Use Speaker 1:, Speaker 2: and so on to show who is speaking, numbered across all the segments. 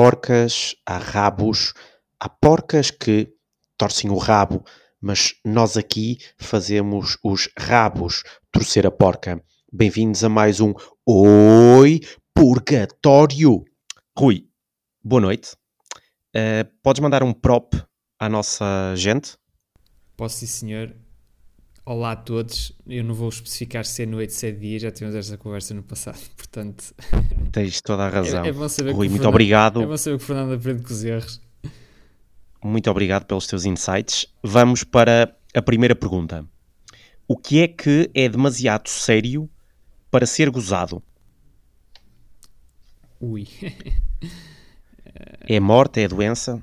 Speaker 1: porcas, há rabos, há porcas que torcem o rabo, mas nós aqui fazemos os rabos torcer a porca. Bem-vindos a mais um Oi Purgatório. Rui, boa noite. Uh, podes mandar um prop à nossa gente?
Speaker 2: Posso sim, senhor. Olá a todos. Eu não vou especificar se é noite, se é dia, já tivemos esta conversa no passado, portanto.
Speaker 1: Tens toda a razão.
Speaker 2: É, é bom saber
Speaker 1: Rui, muito
Speaker 2: Fernando,
Speaker 1: obrigado.
Speaker 2: É bom saber que o Fernando aprende com os erros.
Speaker 1: Muito obrigado pelos teus insights. Vamos para a primeira pergunta. O que é que é demasiado sério para ser gozado?
Speaker 2: Ui.
Speaker 1: É a morte, é a doença,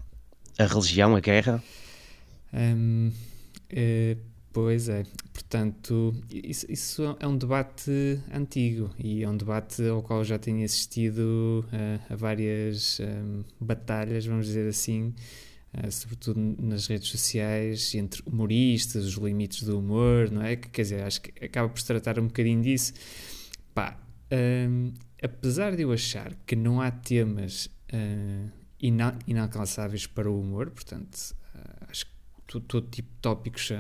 Speaker 1: a religião, a guerra?
Speaker 2: Hum, eh, pois é. Portanto, isso, isso é um debate antigo e é um debate ao qual já tenho assistido eh, a várias hum, batalhas, vamos dizer assim, eh, sobretudo nas redes sociais, entre humoristas, os limites do humor, não é? Quer dizer, acho que acaba por se tratar um bocadinho disso. Pá, hum, apesar de eu achar que não há temas uh, ina inalcançáveis para o humor, portanto, uh, acho que todo, tipo de tópicos uh,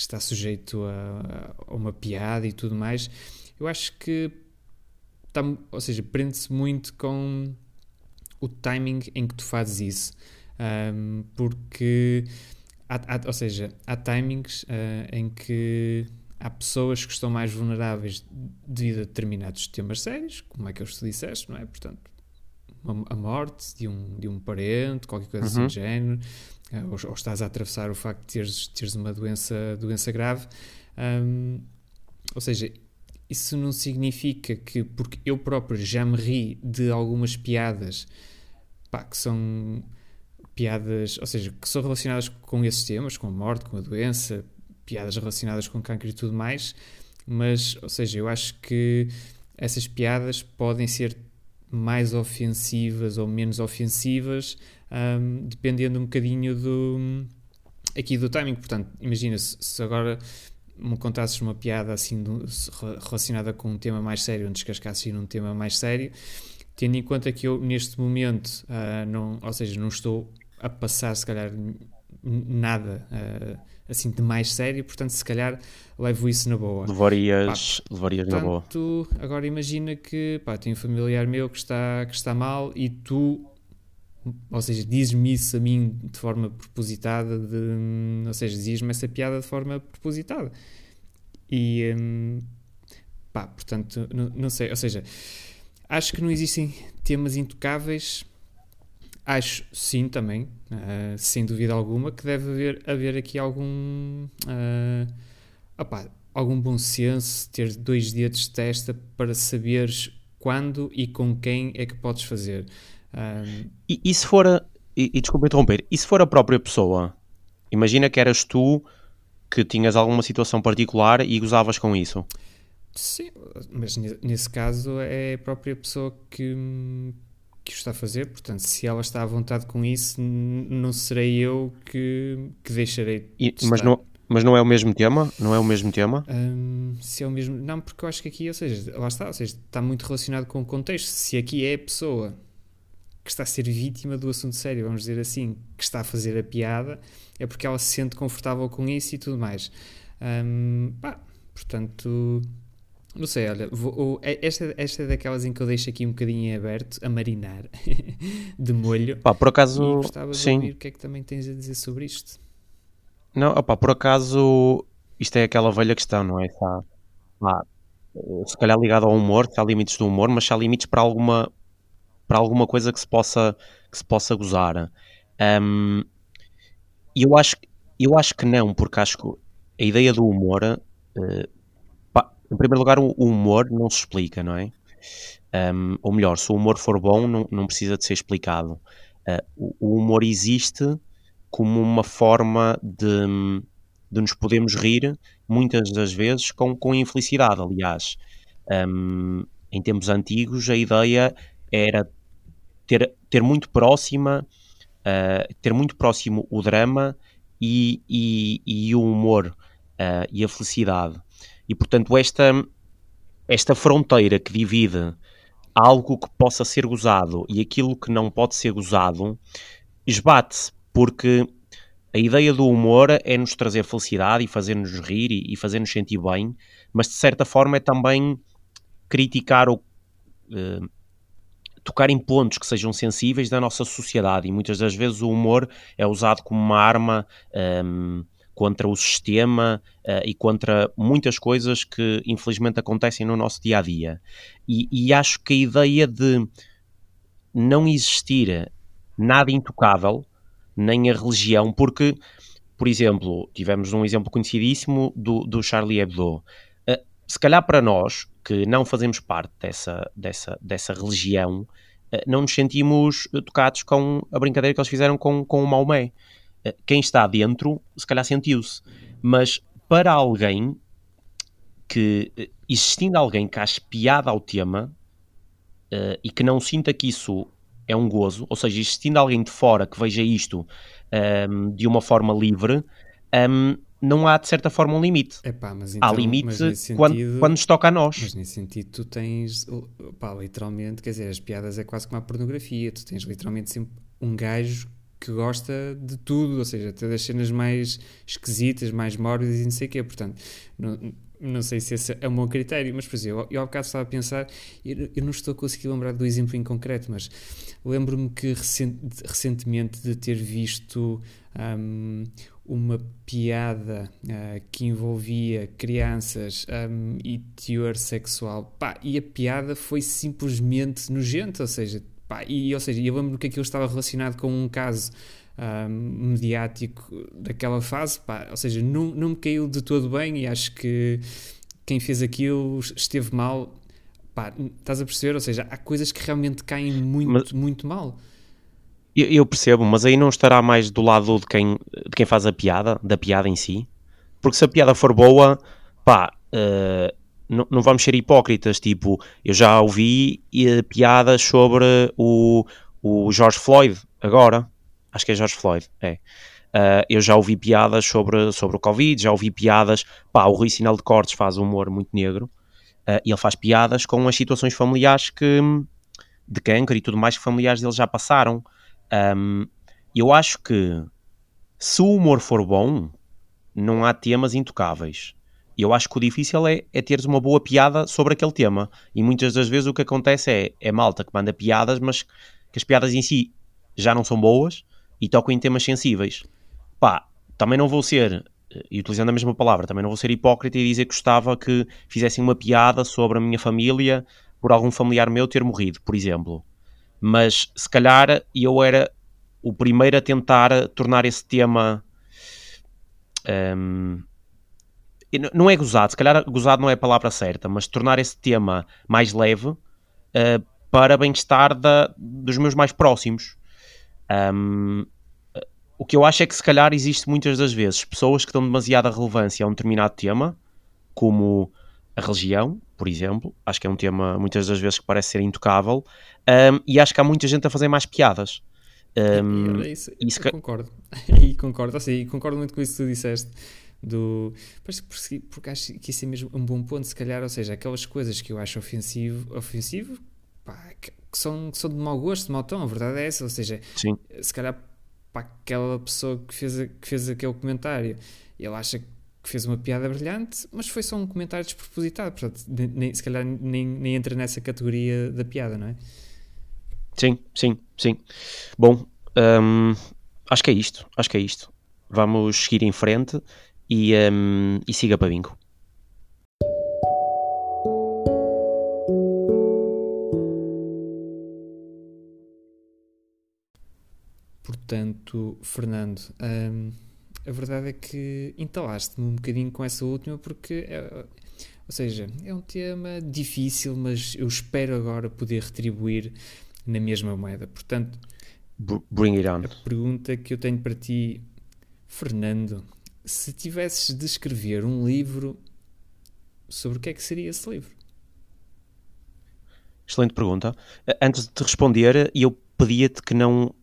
Speaker 2: está sujeito a, a, uma piada e tudo mais, eu acho que, tá, ou seja, prende-se muito com o timing em que tu fazes isso, um, porque, há, há, ou seja, há timings em que há pessoas que estão mais vulneráveis devido a determinados temas sérios, como é que tu disseste, não é? Portanto, a morte de um, de um parente, qualquer coisa assim uhum. do género, ou, ou, estás a atravessar o facto de teres, teres uma doença, doença grave. Um, ou seja, isso não significa que, porque eu próprio já me ri de algumas piadas pá, que são piadas, ou seja, que são relacionadas com esses temas, com a morte, com a doença, piadas relacionadas com cancro e tudo mais, mas, ou seja, eu acho que essas piadas podem ser mais ofensivas ou menos ofensivas, um, dependendo um bocadinho do aqui do timing. Portanto, imagina se, se agora me contasses uma piada assim do, relacionada com um tema mais sério, onde descascasses num tema mais sério, tendo em conta que eu neste momento uh, não, ou seja, não estou a passar se calhar nada uh, assim de mais sério, portanto, se calhar levo isso na boa.
Speaker 1: Levarias, pá, levarias
Speaker 2: portanto,
Speaker 1: na boa.
Speaker 2: Tu, agora imagina que pá, tem um familiar meu que está, que está mal e tu, ou seja, dizes-me isso a mim de forma propositada, de, ou seja, dizes-me essa piada de forma propositada. E hum, pá, portanto, não, não sei, ou seja, acho que não existem temas intocáveis Acho sim também, uh, sem dúvida alguma, que deve haver, haver aqui algum, uh, algum bom senso, ter dois dedos de testa para saberes quando e com quem é que podes fazer.
Speaker 1: E, e, se for, a, e, e desculpa interromper, e se for a própria pessoa? Imagina que eras tu que tinhas alguma situação particular e gozavas com isso.
Speaker 2: Sim, mas nesse caso é a própria pessoa que, que o está a fazer, portanto, se ela está à vontade com isso, não serei eu que, que deixarei.
Speaker 1: E, mas, não, mas não é o mesmo tema? Não é o mesmo tema?
Speaker 2: Hum, se é o mesmo. Não, porque eu acho que aqui, ou seja, lá está, ou seja, está muito relacionado com o contexto. Se aqui é a pessoa que está a ser vítima do assunto sério, vamos dizer assim, que está a fazer a piada, é porque ela se sente confortável com isso e tudo mais. Hum, pá, portanto, não sei, olha, vou, é, esta, esta é daquelas em que eu deixo aqui um bocadinho aberto a marinar de molho.
Speaker 1: Pá, por acaso,
Speaker 2: e gostava
Speaker 1: de sim.
Speaker 2: ouvir o que é que também tens a dizer sobre isto.
Speaker 1: Não, opá, por acaso, isto é aquela velha questão, não é? Está, pá, se calhar ligado ao humor, que há limites do humor, mas há limites para alguma, para alguma coisa que se possa, que se possa gozar. Um, eu, acho, eu acho que não, porque acho que a ideia do humor. Uh, em primeiro lugar, o humor não se explica, não é? Um, ou melhor, se o humor for bom, não, não precisa de ser explicado. Uh, o humor existe como uma forma de, de nos podermos rir, muitas das vezes com, com infelicidade. Aliás, um, em tempos antigos, a ideia era ter, ter muito próxima, uh, ter muito próximo o drama e, e, e o humor uh, e a felicidade. E portanto, esta, esta fronteira que divide algo que possa ser gozado e aquilo que não pode ser gozado esbate-se, porque a ideia do humor é nos trazer felicidade e fazer-nos rir e, e fazer-nos sentir bem, mas de certa forma é também criticar ou uh, tocar em pontos que sejam sensíveis da nossa sociedade. E muitas das vezes o humor é usado como uma arma um, ehm, contra o sistema uh, e contra muitas coisas que infelizmente acontecem no nosso dia a dia. E, e acho que a ideia de não existir nada intocável, nem a religião, porque, por exemplo, tivemos um exemplo conhecidíssimo do, do Charlie Hebdo. Uh, se calhar para nós, que não fazemos parte dessa, dessa, dessa religião, uh, não nos sentimos tocados com a brincadeira que eles fizeram com, com o Maomé. Uh, quem está dentro, se calhar sentiu-se. Mas para alguém que, existindo alguém que ache piada ao tema e que não sinta que isso é um gozo, ou seja, existindo alguém de fora que veja isto um, de uma forma livre, um, não há de certa forma um limite.
Speaker 2: Epá, mas então,
Speaker 1: há limite sentido, quando, quando nos toca a nós.
Speaker 2: Mas nesse sentido, tu tens, pá, literalmente, quer dizer, as piadas é quase como a pornografia, tu tens literalmente sempre um gajo que gosta de tudo, ou seja, até das cenas mais esquisitas, mais mórbidas e não sei o quê. Portanto, não, não sei se esse é um bom critério, mas, por exemplo, eu, eu há bocado estava a pensar, eu, eu não estou a conseguir lembrar do exemplo em concreto, mas lembro-me que recent, recentemente de ter visto um, uma piada uh, que envolvia crianças um, e teor sexual, pá, e a piada foi simplesmente nojenta, ou seja, pá, e, ou seja, eu lembro-me que aquilo estava relacionado com um caso um, mediático daquela fase, pá, ou seja, não, não me caiu de todo bem e acho que quem fez aquilo esteve mal. Pá, estás a perceber? Ou seja, há coisas que realmente caem muito, mas, muito mal.
Speaker 1: Eu, eu, percebo, mas aí não estará mais do lado de quem, de quem faz a piada, da piada em si. Porque se a piada for boa, pá, uh, não, não vamos ser hipócritas. Tipo, eu já ouvi uh, piadas sobre o, o George Floyd agora acho que é George Floyd, é. Uh, eu já ouvi piadas sobre, sobre o Covid, já ouvi piadas. Pá, o Rui Sinal de Cortes faz um humor muito negro uh, e ele faz piadas com as situações familiares que, de câncer e tudo mais que familiares dele já passaram. Um, eu acho que se o humor for bom, não há temas intocáveis. Eu acho que o difícil é, é teres uma boa piada sobre aquele tema. E muitas das vezes o que acontece é, é malta que manda piadas, mas que as piadas em si já não são boas e tocam em temas sensíveis. Pá, também não vou ser, e utilizando a mesma palavra, também não vou ser hipócrita e dizer que gostava que fizessem uma piada sobre a minha família por algum familiar meu ter morrido, por exemplo. Mas se calhar eu era o primeiro a tentar tornar esse tema. Um, não é gozado, se calhar gozado não é a palavra certa, mas tornar esse tema mais leve uh, para bem-estar dos meus mais próximos. Um, o que eu acho é que se calhar existe muitas das vezes pessoas que dão demasiada relevância a um determinado tema, como a religião, por exemplo, acho que é um tema muitas das vezes que parece ser intocável, um, e acho que há muita gente a fazer mais piadas.
Speaker 2: Um, isso, isso eu concordo, e concordo, assim, concordo muito com isso que tu disseste. Do, porque, porque acho que isso é mesmo um bom ponto, se calhar, ou seja, aquelas coisas que eu acho ofensivo, ofensivo pá, que, que, são, que são de mau gosto, de mau tom, a verdade é essa. Ou seja,
Speaker 1: Sim.
Speaker 2: se calhar para aquela pessoa que fez, que fez aquele comentário, ele acha que fez uma piada brilhante, mas foi só um comentário despropositado. Portanto, nem, se calhar nem, nem entra nessa categoria da piada, não é?
Speaker 1: Sim, sim, sim. Bom, hum, acho que é isto. Acho que é isto. Vamos seguir em frente e, hum, e siga para bingo.
Speaker 2: Portanto, Fernando, hum, a verdade é que entalaste-me um bocadinho com essa última, porque, é, ou seja, é um tema difícil, mas eu espero agora poder retribuir na mesma moeda. Portanto,
Speaker 1: bring it on.
Speaker 2: A pergunta que eu tenho para ti, Fernando, se tivesses de escrever um livro, sobre o que é que seria esse livro?
Speaker 1: Excelente pergunta. Antes de te responder, eu pedia-te que não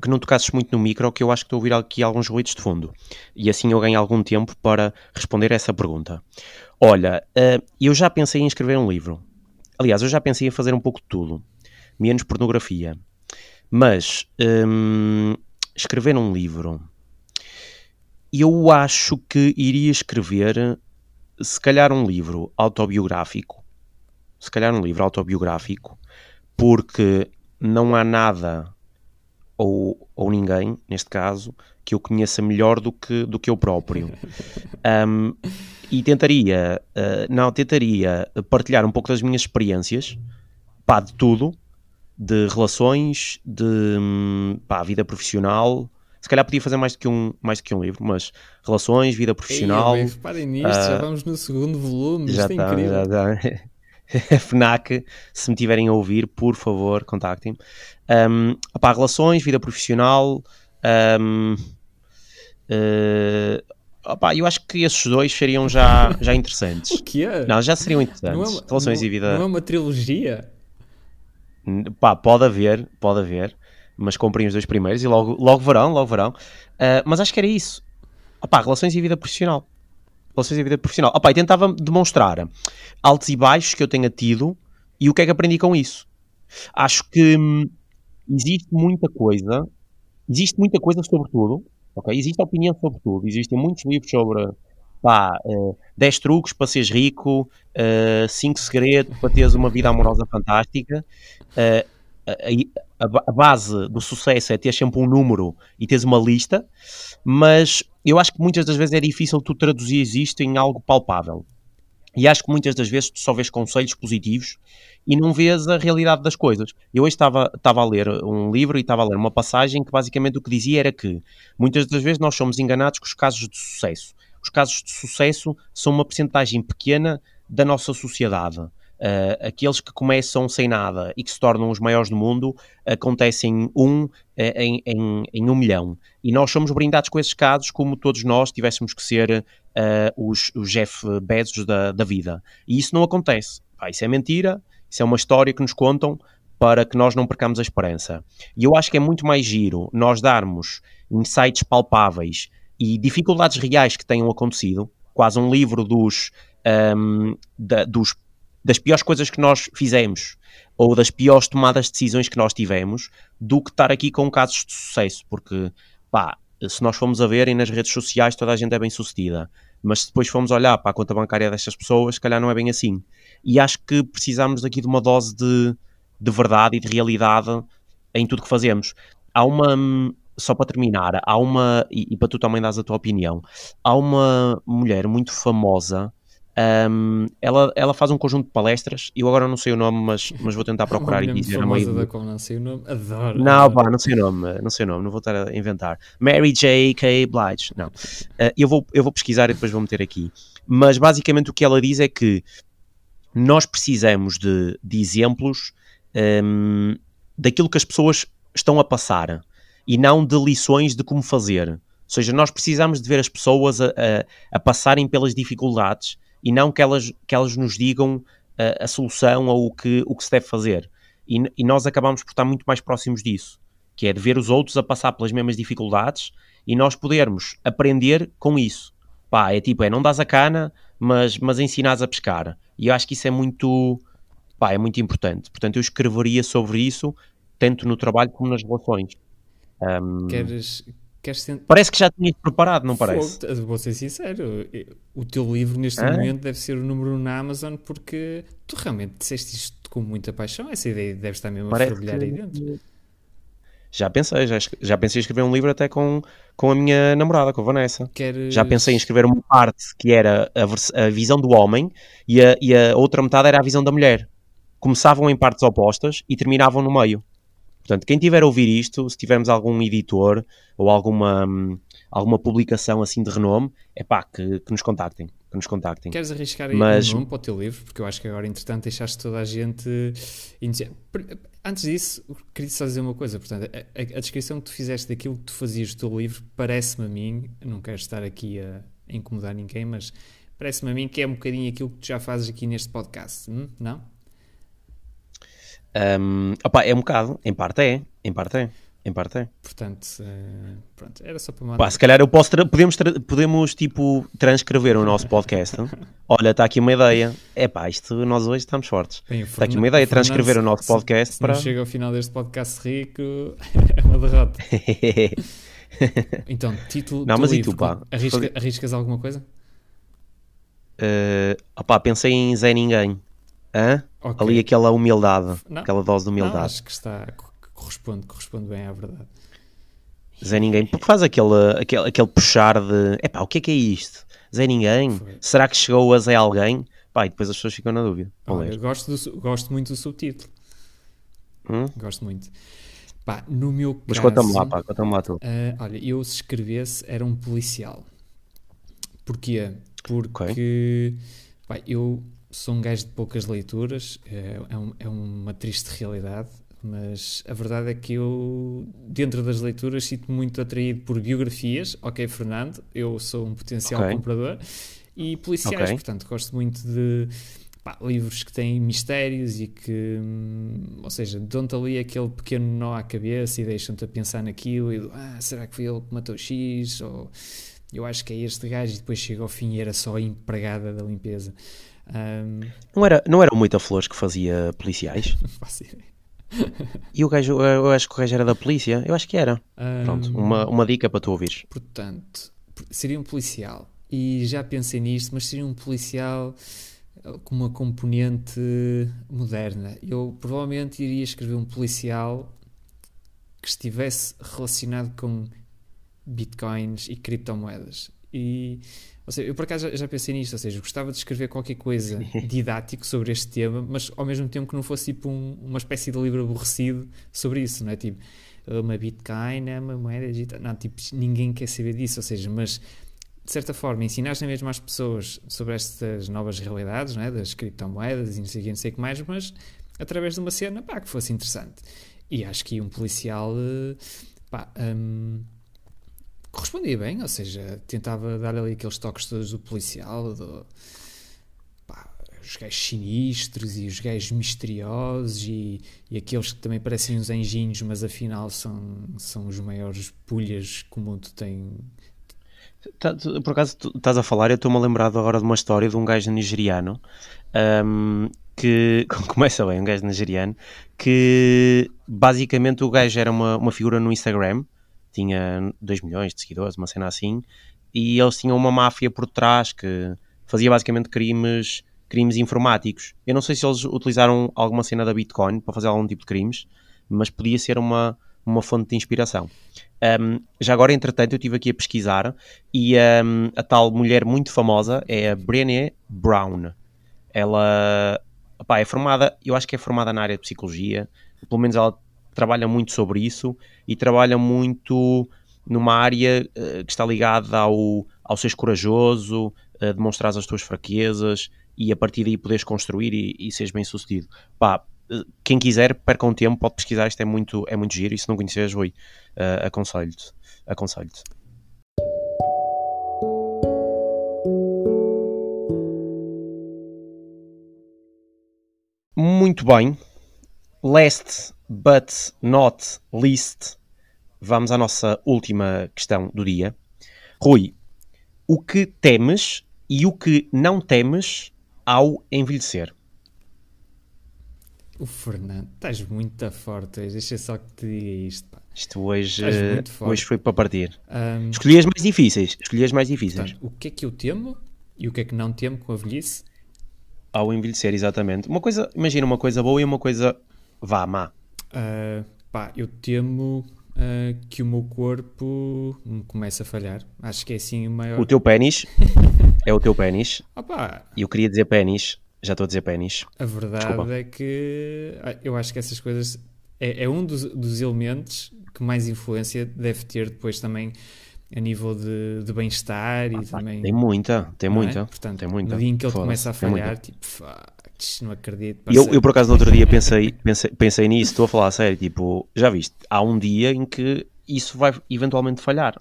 Speaker 1: que não tocasses muito no micro, que eu acho que estou a ouvir aqui alguns ruídos de fundo. E assim eu ganho algum tempo para responder essa pergunta. Olha, eu já pensei em escrever um livro. aliás, eu já pensei em fazer um pouco de tudo, menos pornografia. Mas hum, escrever um livro, eu acho que iria escrever, se calhar, um livro autobiográfico. Se calhar, um livro autobiográfico, porque não há nada, ou, ou ninguém, neste caso, que eu conheça melhor do que, do que eu próprio. Um, e tentaria, uh, não, tentaria partilhar um pouco das minhas experiências, pá, de tudo, de relações, de hum, pá, vida profissional. Se calhar podia fazer mais do que um, mais do que um livro, mas relações, vida profissional. Ei,
Speaker 2: reparem nisto, uh, já vamos no segundo volume, já isto é tá, incrível. Já
Speaker 1: tá. FNAC, se me tiverem a ouvir, por favor, contactem-me. Um, opá, relações, vida profissional. Um, uh, Opa, eu acho que esses dois seriam já, já interessantes.
Speaker 2: o que é?
Speaker 1: Não, já seriam interessantes. Não é, Relações
Speaker 2: não,
Speaker 1: e vida.
Speaker 2: Não é uma trilogia?
Speaker 1: Pá, pode haver, pode haver. Mas comprem os dois primeiros e logo, logo verão, logo verão. Uh, mas acho que era isso. Opa, relações e vida profissional. Relações e vida profissional. Opa, e tentava demonstrar altos e baixos que eu tenha tido e o que é que aprendi com isso. Acho que hum, existe muita coisa, existe muita coisa sobre tudo, ok? Existe opinião sobre tudo, existem muitos livros sobre pá, uh, eh, 10 truques para seres rico, uh, 5 segredos para teres uma vida amorosa fantástica. Uh, a, a, base do sucesso é ter sempre um número e teres uma lista, mas eu acho que muitas das vezes é difícil tu traduzir isto em algo palpável. E acho que muitas das vezes tu só vês conselhos positivos e não vês a realidade das coisas. Eu hoje estava, estava a ler um livro e estava a ler uma passagem que basicamente o que dizia era que muitas das vezes nós somos enganados com os casos de sucesso. Os casos de sucesso são uma percentagem pequena da nossa sociedade. Uh, aqueles que começam sem nada e que se tornam os maiores do mundo acontecem um uh, em, em, em, um milhão. E nós somos brindados com esses casos como todos nós tivéssemos que ser uh, os, os Jeff Bezos da, da vida. E isso não acontece. Ah, isso é mentira, isso é uma história que nos contam para que nós não percamos a esperança. E eu acho que é muito mais giro nós darmos insights palpáveis e dificuldades reais que tenham acontecido, quase um livro dos, um, da, dos, das piores coisas que nós fizemos ou das piores tomadas de decisões que nós tivemos, do que estar aqui com casos de sucesso, porque pá, se nós formos a ver e nas redes sociais toda a gente é bem sucedida, mas se depois formos olhar para a conta bancária destas pessoas, se calhar não é bem assim e acho que precisamos aqui de uma dose de, de verdade e de realidade em tudo que fazemos. Há uma, só para terminar, há uma, e, e para tu também dares a tua opinião, há uma mulher muito famosa. Um, ela, ela faz um conjunto de palestras, eu agora não sei o nome, mas, mas vou tentar procurar e dizer.
Speaker 2: Famosa da qual não sei o nome, adoro.
Speaker 1: Não, pá, não sei o nome, não sei o nome, não vou estar a inventar. Mary J. K. Blige, não. Uh, eu, vou, eu vou pesquisar e depois vou meter aqui. Mas basicamente o que ela diz é que nós precisamos de, de exemplos um, daquilo que as pessoas estão a passar e não de lições de como fazer. Ou seja, nós precisamos de ver as pessoas a, a, a passarem pelas dificuldades e não que elas, que elas nos digam a, a solução ou o que, o que se deve fazer. E, e, nós acabamos por estar muito mais próximos disso, que é de ver os outros a passar pelas mesmas dificuldades e nós podermos aprender com isso. Pá, é tipo, é não dás a cana, mas, mas ensinares a pescar. E eu acho que isso é muito, pá, é muito importante. Portanto, eu escreveria sobre isso, tanto no trabalho como nas relações. Um,
Speaker 2: queres, queres
Speaker 1: Parece que já tinhas preparado, não parece?
Speaker 2: Fogo, vou ser sincero, o teu livro neste ah? momento deve ser o número 1 na Amazon porque tu realmente disseste isto com muita paixão. Essa ideia deve estar mesmo Parece a fervilhar que... aí dentro.
Speaker 1: Já pensei, já, já pensei em escrever um livro até com, com a minha namorada, com a Vanessa. Queres... Já pensei em escrever uma parte que era a, a visão do homem e a, e a outra metade era a visão da mulher. Começavam em partes opostas e terminavam no meio. Portanto, quem tiver a ouvir isto, se tivermos algum editor ou alguma, alguma publicação assim de renome, é pá, que, que nos contactem. Que nos contactem.
Speaker 2: Queres arriscar aí Mas... um nome para o teu livro? Porque eu acho que agora, entretanto, deixaste toda a gente. Antes disso, queria só dizer uma coisa. Portanto, a, a, descrição que tu fizeste daquilo que tu fazias do teu livro parece-me a mim, não quero estar aqui a, a incomodar ninguém, mas parece-me a mim que é um bocadinho aquilo que tu já fazes aqui neste podcast, hum? não?
Speaker 1: Um, opa, é um bocado, em parte é, em parte é. Em parte é.
Speaker 2: Portanto, uh, pronto, era só para mandar.
Speaker 1: Pá, se calhar eu posso podemos, podemos tipo transcrever o nosso podcast. Olha, está aqui uma ideia. É pá, isto nós hoje estamos fortes. Está aqui uma ideia, transcrever o nosso podcast
Speaker 2: se,
Speaker 1: para.
Speaker 2: Se chega ao final deste podcast rico, é uma derrota. então, título.
Speaker 1: Não, mas
Speaker 2: livro,
Speaker 1: e tu, pá?
Speaker 2: Arrisca, arriscas alguma coisa?
Speaker 1: Uh, opá, pensei em Zé Ninguém. Hã? Okay. Ali aquela humildade, não, aquela dose de humildade. Não,
Speaker 2: acho que está, corresponde, corresponde bem à verdade.
Speaker 1: Zé Ninguém, porque faz aquele, aquele, aquele puxar de epá, o que é que é isto? Zé Ninguém? Foi. Será que chegou a Zé Alguém? Pá, e depois as pessoas ficam na dúvida.
Speaker 2: Olha, gosto, do, gosto muito do subtítulo.
Speaker 1: Hum?
Speaker 2: Gosto muito. Pá, no meu caso...
Speaker 1: Mas conta-me lá, pá, conta-me lá tu.
Speaker 2: Uh, olha, eu se escrevesse era um policial. Porquê? Porque okay. pá, eu sou um gajo de poucas leituras, é, é, um, é, uma triste realidade, mas a verdade é que eu, dentro das leituras, sinto-me muito atraído por biografias. Ok, Fernando, eu sou um potencial okay. comprador. E policiais, okay. portanto, gosto muito de pá, livros que têm mistérios e que, hum, ou seja, dão-te ali aquele pequeno nó à cabeça e deixam-te a pensar naquilo e ah, será que foi ele que matou X? Ou eu acho que é este gajo e depois chega ao fim e era só a empregada da limpeza. Um...
Speaker 1: Não, era, não era o Moita Flores que fazia policiais?
Speaker 2: não faço ideia.
Speaker 1: E o gajo, eu acho que o gajo era da polícia, eu acho que era. Um... Pronto, uma, uma dica para tu ouvires.
Speaker 2: Portanto, seria um policial. E já pensei nisto, mas seria um policial eh, com uma componente moderna. Eu provavelmente iria escrever um policial que estivesse relacionado com bitcoins e criptomoedas. E, ou seja, eu por acaso já, pensei nisto, ou seja, gostava de escrever qualquer coisa didático sobre este tema, mas ao mesmo tempo que não fosse tipo um, uma espécie de livro aborrecido sobre isso, não é? Tipo, uma Bitcoin é uma moeda digital. Não, tipo, ninguém quer saber disso, ou seja, mas de certa forma ensinar na mesma às pessoas sobre estas novas realidades, não é? Das criptomoedas e não sei o que, não sei o que mais, mas através de uma cena, pá, que fosse interessante. E acho que um policial, eh, pá, um, correspondia bem, ou seja, tentava dar ali aqueles toques todos do policial, do, pá, os gajos sinistros e os gajos misteriosos e, e aqueles que também parecem uns anjinhos, mas afinal são, são os maiores pulhas que o mundo tem.
Speaker 1: Tá, por acaso estás a falar, eu estou-me a lembrar agora de uma história de um gajo nigeriano um, que começa bem, um gajo nigeriano que basicamente o gajo era uma, uma figura no Instagram tinha 2 milhões de seguidores, uma cena assim, e eles tinham uma máfia por trás que fazia basicamente crimes, crimes informáticos. Eu não sei se eles utilizaram alguma cena da Bitcoin para fazer algum tipo de crimes, mas podia ser uma, uma fonte de inspiração. Um, já agora, entretanto, eu estive aqui a pesquisar e um, a tal mulher muito famosa é a Brené Brown. Ela opá, é formada, eu acho que é formada na área de psicologia, pelo menos ela trabalha muito sobre isso e trabalha muito numa área uh, que está ligada ao, ao seres corajoso, uh, demonstrar as tuas fraquezas e a partir daí poderes construir e, e seres bem sucedido. Pá, uh, quem quiser, perca um tempo, pode pesquisar, isto é muito, é muito giro e se não conheces, oi, uh, aconselho-te. Aconselho-te. Muito bem. Last but not least, vamos à nossa última questão do dia. Rui, o que temes e o que não temes ao envelhecer?
Speaker 2: O Fernando, estás muito forte hoje, deixa só que te diga isto. Pá.
Speaker 1: Isto hoje, hoje foi para partir. Um, escolhi as mais difíceis. Escolhi as mais difíceis.
Speaker 2: Portanto, o que é que eu temo e o que é que não temo com a velhice?
Speaker 1: Ao envelhecer, exatamente. Uma coisa, imagina uma coisa boa e uma coisa vá, má.
Speaker 2: Uh, pá, eu temo uh, que o meu corpo me comece a falhar. Acho que é assim o maior.
Speaker 1: O teu pênis é o teu pênis. E eu queria dizer pênis, já estou a dizer pênis.
Speaker 2: A verdade Desculpa. é que ah, eu acho que essas coisas é, é um dos, dos, elementos que mais influência deve ter depois também a nível de, de bem-estar ah, e também.
Speaker 1: Tem muita, tem muita. É? Portanto, tem muita.
Speaker 2: no dia em que ele começa a falhar, tipo, não acredito.
Speaker 1: Eu, eu, por acaso, no outro dia pensei, pensei, pensei nisso, estou a falar a sério. Tipo, já viste, há um dia em que isso vai eventualmente falhar.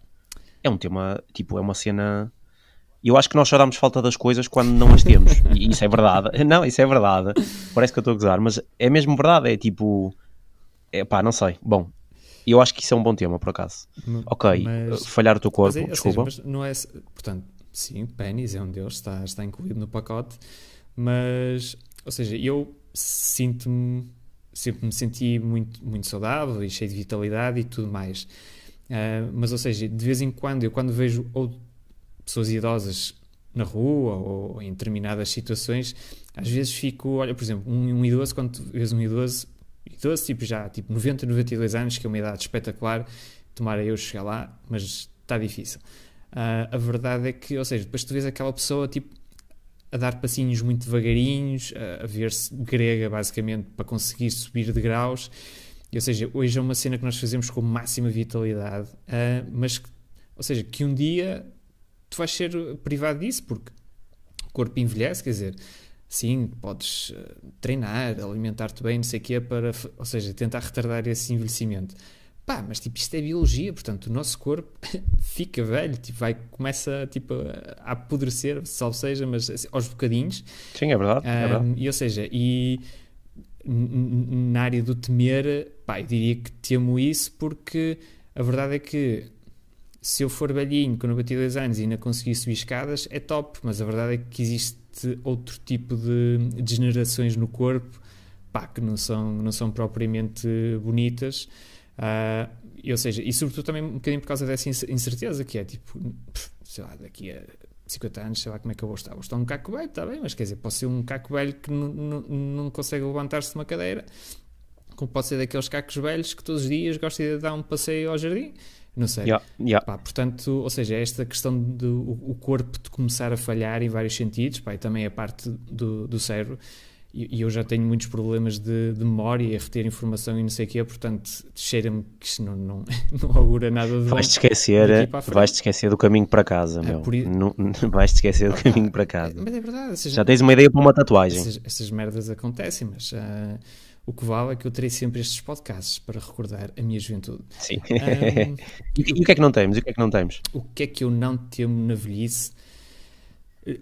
Speaker 1: É um tema, tipo, é uma cena. Eu acho que nós só damos falta das coisas quando não as temos. E isso é verdade. Não, isso é verdade. Parece que eu estou a gozar, mas é mesmo verdade. É tipo. É pá, não sei. Bom, eu acho que isso é um bom tema, por acaso. ok, mas, falhar o teu corpo, mas é, desculpa.
Speaker 2: Seja, mas não é, portanto, sim, pênis é um deus, está, está incluído no pacote, mas, ou seja, eu sinto-me, sempre me senti muito, muito saudável e cheio de vitalidade e tudo mais. Uh, mas, ou seja, de vez em quando, eu quando vejo pessoas idosas na rua ou, ou em determinadas situações, às vezes fico, olha, por exemplo, um, um idoso, quando vês um idoso, idoso tipo já, tipo 90, 92 anos, que é uma idade espetacular, tomara eu chegar lá, mas está difícil. Uh, a verdade é que, ou seja, depois tu vês aquela pessoa, tipo, a dar passinhos muito devagarinhos, a, a ver-se grega, basicamente, para conseguir subir de graus. Ou seja, hoje é uma cena que nós fazemos com máxima vitalidade, uh, mas, que, ou seja, que um dia tu vais ser privado disso, porque o corpo envelhece, quer dizer, sim, podes eh, treinar, alimentar-te bem, não sei o quê, para, ou seja, tentar retardar esse envelhecimento. Pá, mas tipo, isto é biologia, portanto, o nosso corpo fica velho, tipo, vai, começa tipo, a apodrecer, salvo seja, mas assim, aos bocadinhos.
Speaker 1: Sim, é verdade. Um, é verdade.
Speaker 2: E, ou seja, e na área do temer, pá, eu diria que temo isso porque a verdade é que se eu for velhinho com 92 anos e ainda conseguir subir escadas, é top, mas a verdade é que existe outro tipo de degenerações no corpo pá, que não são, não são propriamente bonitas. Uh, ou seja, e sobretudo também um bocadinho por causa dessa incerteza que é tipo, sei lá, daqui a 50 anos, sei lá como é que eu vou estar. Vou estar um caco velho, está bem, mas quer dizer, posso ser um caco velho que não consegue levantar-se de uma cadeira, como pode ser daqueles cacos velhos que todos os dias gostam de dar um passeio ao jardim. Não sei.
Speaker 1: Yeah, yeah.
Speaker 2: Pá, portanto, ou seja, esta questão do o corpo de começar a falhar em vários sentidos, pá, e também a parte do, do cérebro, e, e eu já tenho muitos problemas de, de memória e a reter informação e não sei o quê, portanto, cheira-me que isto não, não, não augura nada de
Speaker 1: vais-te esquecer, vais-te esquecer do caminho para casa, é, meu. Por... Não, vais-te esquecer do caminho para casa.
Speaker 2: Mas é verdade. Seja,
Speaker 1: já tens uma ideia para uma tatuagem.
Speaker 2: Essas, essas merdas acontecem, mas... Uh, o que vale é que eu terei sempre estes podcasts para recordar a minha juventude.
Speaker 1: Sim. Um, e, e, o que é que não temos? E o que é que não temos?
Speaker 2: O que é que eu não temo na velhice?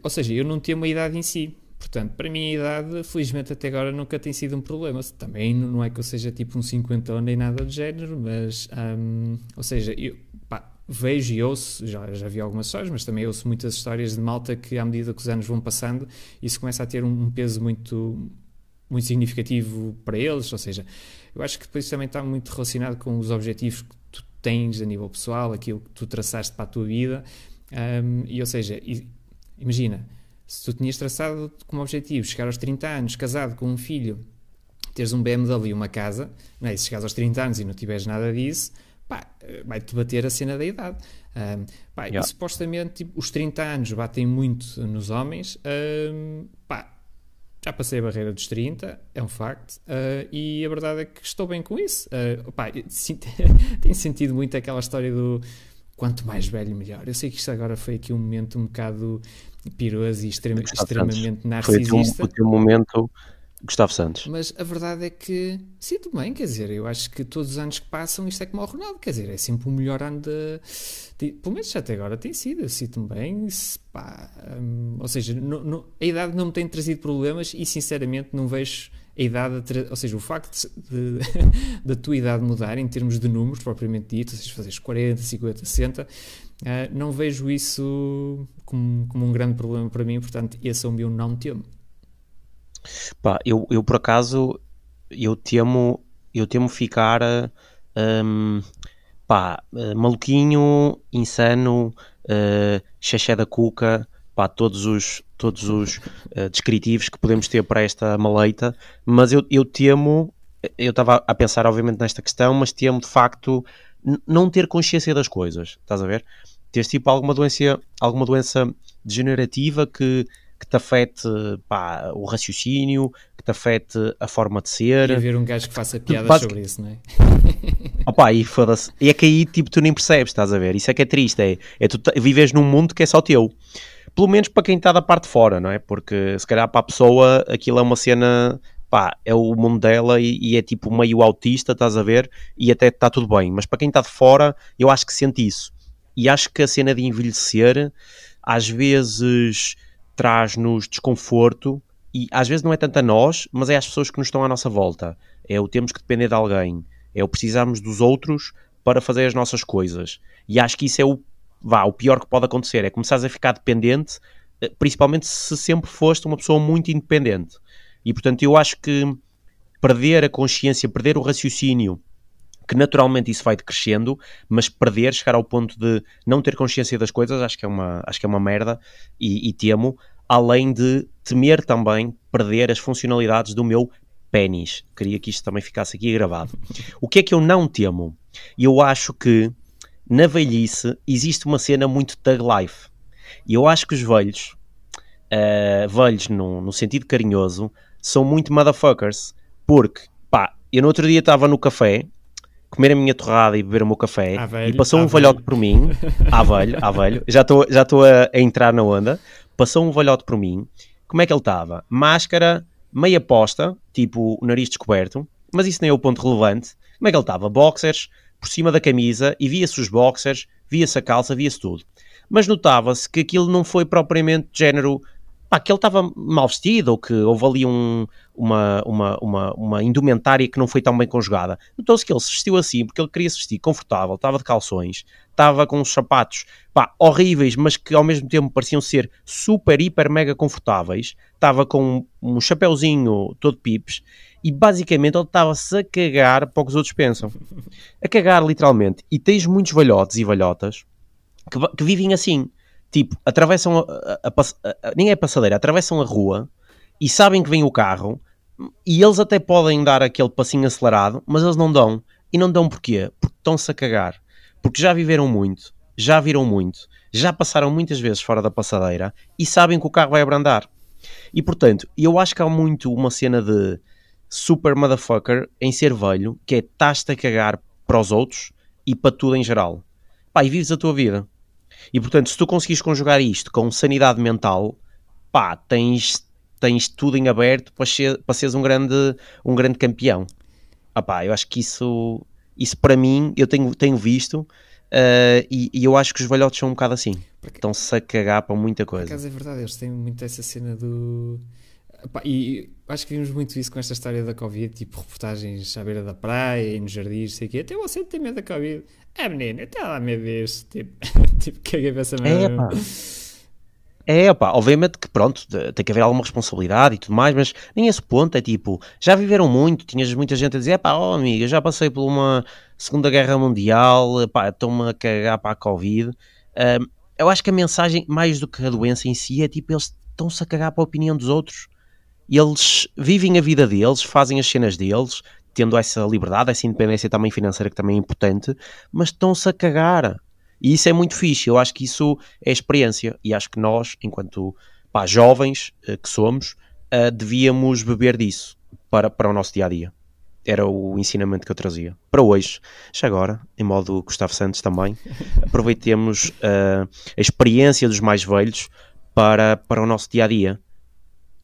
Speaker 2: Ou seja, eu não temo a idade em si. Portanto, para a idade, felizmente até agora nunca tem sido um problema. Também não é que eu seja tipo um 50 nem nada do género, mas, um, ou seja, eu pá, vejo e ouço, já, já vi algumas histórias, mas também ouço muitas histórias de malta que à medida que os anos vão passando, isso começa a ter um peso muito, muito significativo para eles, ou seja, eu acho que depois também está muito relacionado com os objetivos que tu tens a nível pessoal, aquilo que tu traçaste para a tua vida, um, e ou seja, imagina, se tu tinhas traçado como objetivo chegar aos 30 anos, casado com um filho, teres um BMW e uma casa, não é? se chegares aos 30 anos e não tiveres nada disso, pá, vai-te bater a cena da idade. Um, pá, yeah. E supostamente tipo, os 30 anos batem muito nos homens, um, pá, já passei a barreira dos 30, é um facto, uh, e a verdade é que estou bem com isso. Uh, opá, tenho sentido muito aquela história do quanto mais velho, melhor. Eu sei que isto agora foi aqui um momento um bocado piroso e extrema, extremamente narcisista.
Speaker 1: Foi o teu momento Gustavo Santos.
Speaker 2: Mas a verdade é que sinto bem, quer dizer, eu acho que todos os anos que passam isto é como o Ronaldo, quer dizer, é sempre o melhor ano de, de pelo menos até agora tem sido, eu sinto-me bem, se, pá, hum, ou seja, no, no, a idade não me tem trazido problemas e sinceramente não vejo a idade, ou seja, o facto da tua idade mudar em termos de números propriamente dito, ou seja, fazeres 40, 50, 60, uh, não vejo isso como, como um grande problema para mim, portanto, esse é o meu não temo.
Speaker 1: Pá, eu, eu por acaso eu temo, eu temo ficar um, pá, eh, maluquinho, insano, uh, xexé da cuca, pá, todos os, todos os uh, descritivos que podemos ter para esta maleita, mas eu, eu temo, eu estava a pensar obviamente nesta questão, mas temo de facto não ter consciência das coisas, estás a ver? Teres tipo alguma doença, alguma doença degenerativa que que te afete pá, o raciocínio, que te afete a forma de ser.
Speaker 2: E haver um gajo que faça piadas Basic... sobre isso, não é?
Speaker 1: Opa, e foda-se. E é que aí tipo, tu nem percebes, estás a ver? Isso é que é triste. É, é tu vives num mundo que é só teu. Pelo menos para quem está da parte de fora, não é? Porque se calhar para a pessoa aquilo é uma cena pá, é o mundo dela e, e, é tipo meio autista, estás a ver? E até está tudo bem. Mas para quem está de fora, eu acho que sente isso. E acho que a cena de envelhecer, às vezes traz-nos desconforto e às vezes não é tanto a nós, mas é às pessoas que nos estão à nossa volta. É o temos que depender de alguém. É o precisarmos dos outros para fazer as nossas coisas. E acho que isso é o, vá, o pior que pode acontecer, é começares a ficar dependente, eh, principalmente se sempre foste uma pessoa muito independente. E portanto eu acho que perder a consciência, perder o raciocínio, que naturalmente isso vai decrescendo, mas perder, chegar ao ponto de não ter consciência das coisas, acho que é uma, acho que é uma merda e, e temo, além de temer também perder as funcionalidades do meu pênis. Queria que isto também ficasse aqui gravado. O que é que eu não temo? Eu acho que na velhice existe uma cena muito thug life. E eu acho que os velhos, uh, velhos no, no sentido carinhoso, são muito motherfuckers. Porque, pá, eu no outro dia estava no café, comer a minha torrada e beber o meu café,
Speaker 2: Ah, velho,
Speaker 1: e passou
Speaker 2: ah,
Speaker 1: um velhote por mim, à velho, à velho, já estou já a, a entrar na onda, passou um velhote por mim, como é que ele estava? Máscara, meia posta, tipo o nariz descoberto, mas isso nem é o ponto relevante. Como é que ele estava? Boxers, por cima da camisa, e via-se os boxers, via-se a calça, via-se tudo. Mas notava-se que aquilo não foi propriamente género pá, que ele estava mal vestido ou que houve ali um, uma, uma, uma, uma indumentária que não foi tão bem conjugada. Notou-se que ele se vestiu assim porque ele queria se vestir confortável, estava de calções, estava com uns sapatos pá, horríveis, mas que ao mesmo tempo pareciam ser super, hiper, mega confortáveis. Estava com um chapéuzinho todo pips e basicamente ele estava-se a cagar para o que os outros pensam. A cagar literalmente. E tens muitos velhotes e velhotas que, que vivem assim tipo, atravessam a, a, a, a, nem é passadeira, atravessam a rua e sabem que vem o carro e eles até podem dar aquele passinho acelerado, mas eles não dão. E não dão porquê? Porque estão-se a cagar. Porque já viveram muito, já viram muito, já passaram muitas vezes fora da passadeira e sabem que o carro vai abrandar. E portanto, eu acho que há muito uma cena de super motherfucker em ser velho, que é estás-te a cagar para os outros e para tudo em geral. Pá, e vives a tua vida. E portanto, se tu conseguires conjugar isto com sanidade mental, pá, tens, tens tudo em aberto para, ser, para seres um grande, um grande campeão. Ah, pá, eu acho que isso, isso para mim, eu tenho, tenho visto. Uh, e, e, eu acho que os velhotes são um bocado assim. Estão-se a cagar para muita coisa. Por
Speaker 2: acaso é verdade, eles têm muito essa cena do. Epá, e acho que vimos muito isso com esta história da Covid, tipo reportagens à beira da praia e nos jardins, sei que até você tem medo da Covid. É menino, até lá medo disso. Tipo, tipo caguei para essa
Speaker 1: merda. É, é pá, obviamente que pronto, tem que haver alguma responsabilidade e tudo mais, mas nem esse ponto é tipo, já viveram muito, tinhas muita gente a dizer, pá, oh amiga, já passei por uma Segunda Guerra Mundial, pá, estou-me a cagar para a Covid. Um, eu acho que a mensagem, mais do que a doença em si, é tipo, eles estão-se a cagar para a opinião dos outros eles vivem a vida deles, fazem as cenas deles, tendo essa liberdade, essa independência também financeira que também é importante, mas estão-se a cagar. E isso é muito fixe, eu acho que isso é experiência e acho que nós, enquanto pá, jovens uh, que somos, uh, devíamos beber disso para, para o nosso dia a dia. Era o ensinamento que eu trazia. Para hoje, já agora, em modo Gustavo Santos também, aproveitemos uh, a experiência dos mais velhos para, para o nosso dia a dia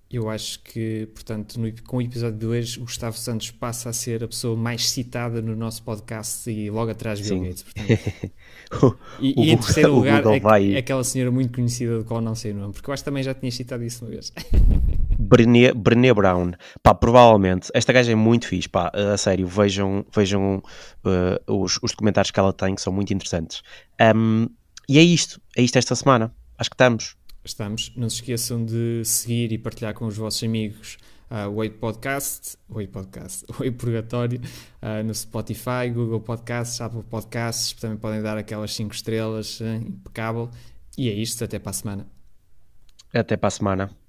Speaker 2: eu acho que, portanto, no, com o episódio de hoje, o Gustavo Santos passa a ser a pessoa mais citada no nosso podcast e logo atrás Bill Sim. Gates. Portanto. e, o, e, em terceiro o lugar, é, vai... aquela senhora muito conhecida do qual não sei o nome, porque eu acho que também já tinha citado isso uma vez.
Speaker 1: Brené, Brené Brown, pá, provavelmente, esta gaja é muito fixe, pá, a sério, vejam, vejam uh, os, os documentários que ela tem, que são muito interessantes. Um, e é isto, é isto esta semana. Acho que estamos
Speaker 2: estamos. Não se esqueçam de seguir e partilhar com os vossos amigos uh, o Oi Podcast, o Oi Podcast, Oi Purgatório, uh, no Spotify, Google Podcasts, Apple Podcasts. Também podem dar aquelas 5 estrelas uh, impecável. E é isto, até para a semana.
Speaker 1: Até para a semana.